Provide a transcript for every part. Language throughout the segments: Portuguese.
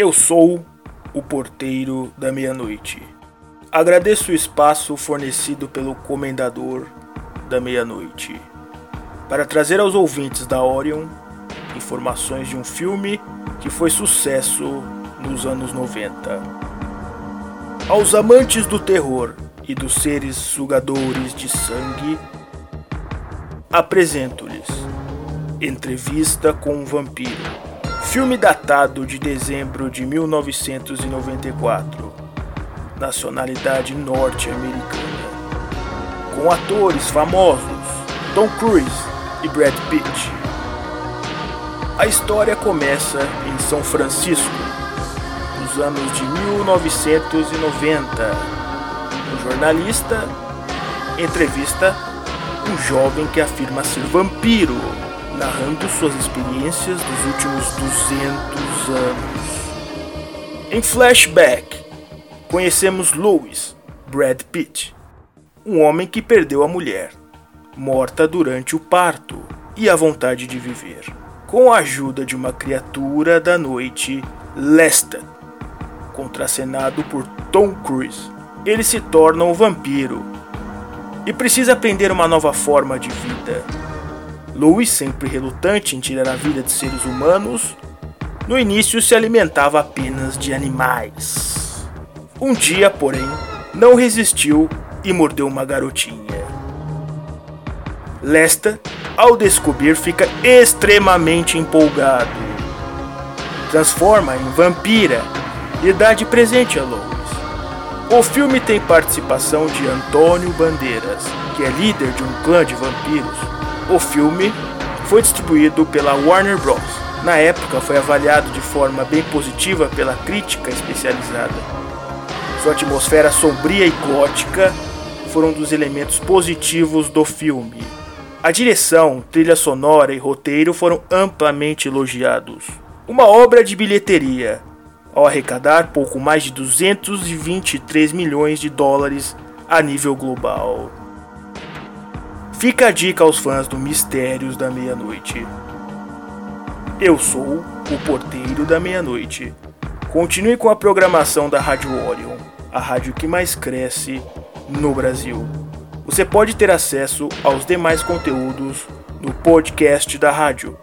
Eu sou o porteiro da meia-noite. Agradeço o espaço fornecido pelo comendador da meia-noite para trazer aos ouvintes da Orion informações de um filme que foi sucesso nos anos 90. Aos amantes do terror e dos seres sugadores de sangue, apresento-lhes Entrevista com um Vampiro Filme datado de dezembro de 1994. Nacionalidade norte-americana. Com atores famosos Tom Cruise e Brad Pitt. A história começa em São Francisco, nos anos de 1990. Um jornalista entrevista um jovem que afirma ser vampiro narrando suas experiências dos últimos 200 anos. Em flashback, conhecemos Louis, Brad Pitt, um homem que perdeu a mulher, morta durante o parto, e a vontade de viver. Com a ajuda de uma criatura da noite, Lestat, contracenado por Tom Cruise, ele se torna um vampiro e precisa aprender uma nova forma de vida Louis, sempre relutante em tirar a vida de seres humanos, no início se alimentava apenas de animais. Um dia, porém, não resistiu e mordeu uma garotinha. Lesta, ao descobrir, fica extremamente empolgado. Transforma em vampira e dá de presente a Louis. O filme tem participação de Antônio Bandeiras, que é líder de um clã de vampiros o filme foi distribuído pela Warner Bros. Na época foi avaliado de forma bem positiva pela crítica especializada. Sua atmosfera sombria e gótica foram um dos elementos positivos do filme. A direção, trilha sonora e roteiro foram amplamente elogiados. Uma obra de bilheteria, ao arrecadar pouco mais de 223 milhões de dólares a nível global. Fica a dica aos fãs do Mistérios da Meia-Noite. Eu sou o Porteiro da Meia-Noite. Continue com a programação da Rádio Orion, a rádio que mais cresce no Brasil. Você pode ter acesso aos demais conteúdos no podcast da rádio.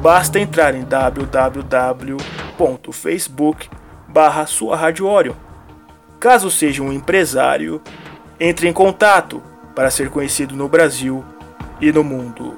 Basta entrar em www.facebook barra sua Rádio Orion. Caso seja um empresário, entre em contato para ser conhecido no Brasil e no mundo.